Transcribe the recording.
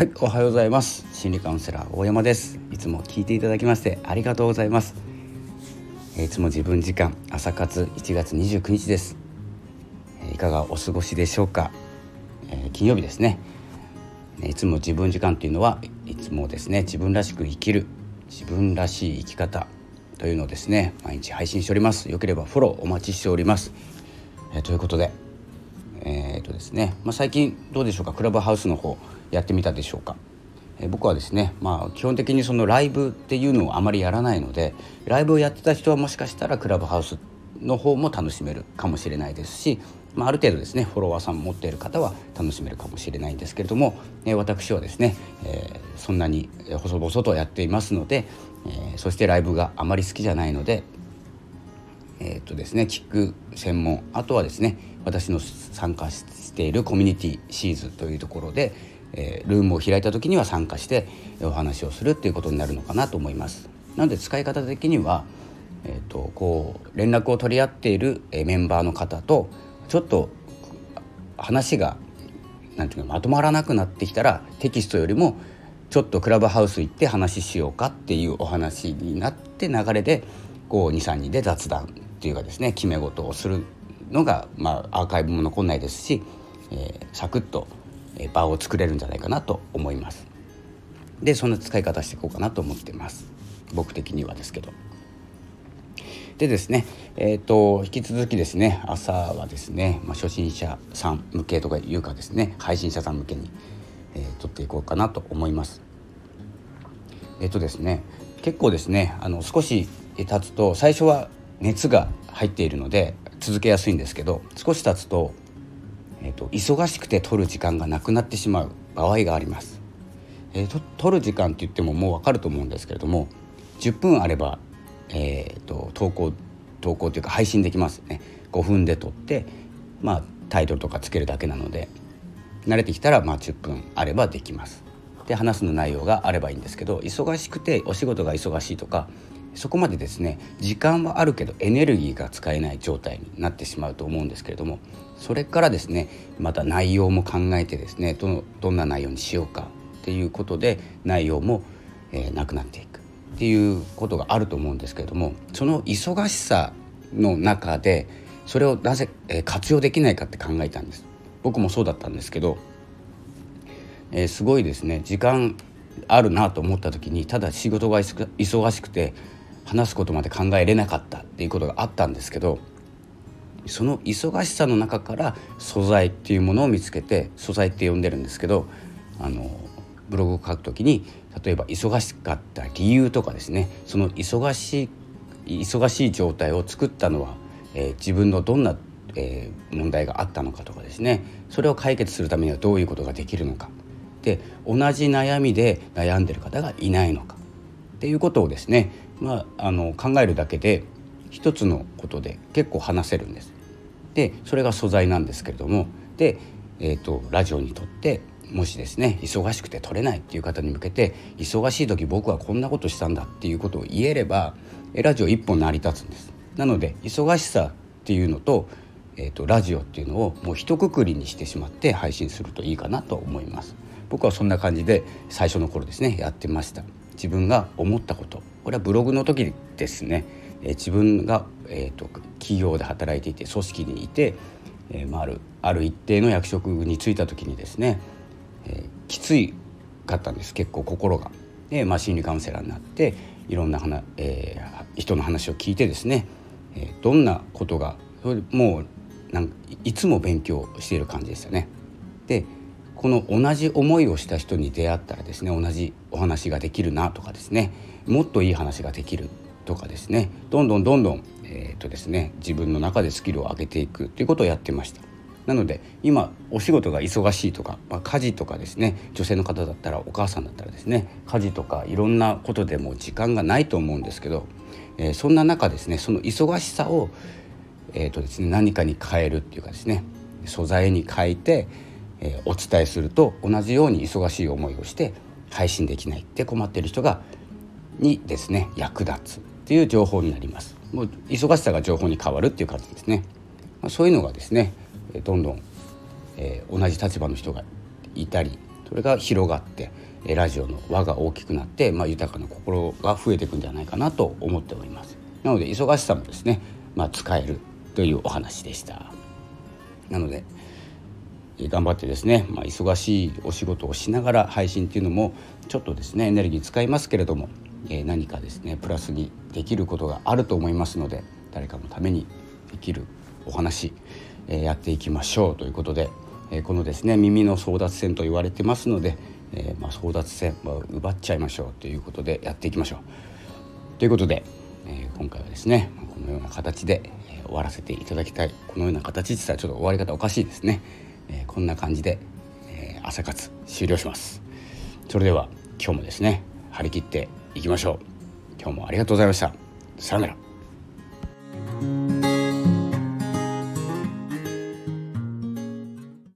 はいおはようございます。心理カウンセラー大山です。いつも聞いていただきましてありがとうございます。いつも自分時間朝活1月29日です。いかがお過ごしでしょうか、えー、金曜日ですね。いつも自分時間というのはいつもですね自分らしく生きる自分らしい生き方というのをですね毎日配信しております。よければフォローお待ちしております、えー、ということでえーとですねまあ、最近どうでしょうか？クラブハウスの方やってみたでしょうか、えー、僕はですね、まあ、基本的にそのライブっていうのをあまりやらないのでライブをやってた人はもしかしたらクラブハウスの方も楽しめるかもしれないですし、まあ、ある程度ですねフォロワーさん持っている方は楽しめるかもしれないんですけれども、えー、私はですね、え、そんなに細々とやっていますので、え、そしてライブがあまり好きじゃないのでえーとですね、聞く専門あとはですね私の参加しているコミュニティシーズというところで、えー、ルームを開いた時には参加してお話をするっていうことになるのかなと思います。なので使い方的には、えーと、こう連絡を取り合っているメンバーの方とちょっと話がなんていうかまとまらなくなってきたらテキストよりもちょっとクラブハウス行って話しようかっていうお話になって流れでこう23人で雑談っていうかですね決め事をするのが、まあ、アーカイブも残んないですし、えー、サクッと場を作れるんじゃないかなと思います。でそんな使い方していこうかなと思ってます。僕的にはですけど。でですねえっ、ー、と引き続きですね朝はですね、まあ、初心者さん向けとかいうかですね配信者さん向けに、えー、撮っていこうかなと思います。えっ、ー、とですね結構ですねあの少し経つと最初は熱が入っているので続けやすいんですけど少し経つと,、えーと、忙しくて取る時間がなくなってしまう場合があります。えーと、取る時間って言ってももう分かると思うんですけれども10分あれば、えーと、投稿投稿というか配信できますね5分で撮ってまあタイトルとかつけるだけなので慣れてきたらまあ10分あればできます。で話すの内容があればいいんですけど忙しくてお仕事が忙しいとかそこまでですね時間はあるけどエネルギーが使えない状態になってしまうと思うんですけれどもそれからですねまた内容も考えてですねどどんな内容にしようかっていうことで内容も、えー、なくなっていくっていうことがあると思うんですけれどもその忙しさの中でそれをなぜ、えー、活用できないかって考えたんです。僕もそうだったんですけど、えー、すごいですね時間あるなと思った時にただ仕事が忙しくて話すことまで考えれなかったっていうことがあったんですけどその忙しさの中から素材っていうものを見つけて素材って呼んでるんですけどあのブログを書くときに例えば忙しかった理由とかですね。その忙しい忙しい状態を作ったのは、えー、自分のどんな、えー、問題があったのかとかですね。それを解決するためにはどういうことができるのか。で同じ悩みで悩んでる方がいないのか。っていうことをですねまあ、あの考えるだけで一つのことで結構話せるんです。でそれが素材なんですけれどもで、えーと、ラジオにとってもしですね忙しくて撮れないっていう方に向けて忙しい時僕はこんなことしたんだっていうことを言えればラジオ一本成り立つんです。なので忙しさっていうのと,、えーと、ラジオっていうのをもう一括りにしてしまって配信するといいかなと思います。僕はそんな感じで最初の頃ですねやってました。自分が思ったことこれはブログの時ですね、えー、自分が、えーと、企業で働いていて組織にいて、えーまあ、あるある一定の役職に就いた時にですね、えー、きついかったんです結構心が。で、まあ、心理カウンセラーになっていろんな話、えー、人の話を聞いてですね、えー、どんなことがもうなんいつも勉強している感じでしたね。でこの同じ思いをした人に出会ったらですね同じお話ができるなとかですねもっといい話ができるとかですねどんどんどんどん、えーとですね、自分の中でスキルを上げていくということをやってました。なので今お仕事が忙しいとか、まあ、家事とかですね女性の方だったらお母さんだったらですね家事とかいろんなことでも時間がないと思うんですけど、えー、そんな中ですねその忙しさを、えーとですね、何かに変えるっていうかですね素材に変えてえお伝えすると同じように忙しい思いをして配信できないって困ってる人がにですね役立つっていう情報になります。もう忙しさが情報に変わるっていう感じですね、まあ、そういうのがですねどんどん、えー、同じ立場の人がいたりそれが広がってラジオの輪が大きくなって、まあ、豊かな心が増えていくんじゃないかなと思っております。なので忙しさもですね、まあ、使えるというお話でした。なので頑張ってですね、まあ、忙しいお仕事をしながら配信っていうのもちょっとですねエネルギー使いますけれども、え何かですねプラスにできることがあると思いますので誰かのためにできるお話、えやっていきましょうということで、えこのですね耳の争奪戦と言われてますので、えまあ、争奪戦、まあ、奪っちゃいましょうということでやっていきましょう。ということで、え今回はですねこのような形で、終わらせていただきたいこのような形って言ったらちょっと終わり方おかしいですね。えこんな感じで、え朝活終了します。それでは今日もですね張り切っていきましょう。今日もありがとうございました。さようなら。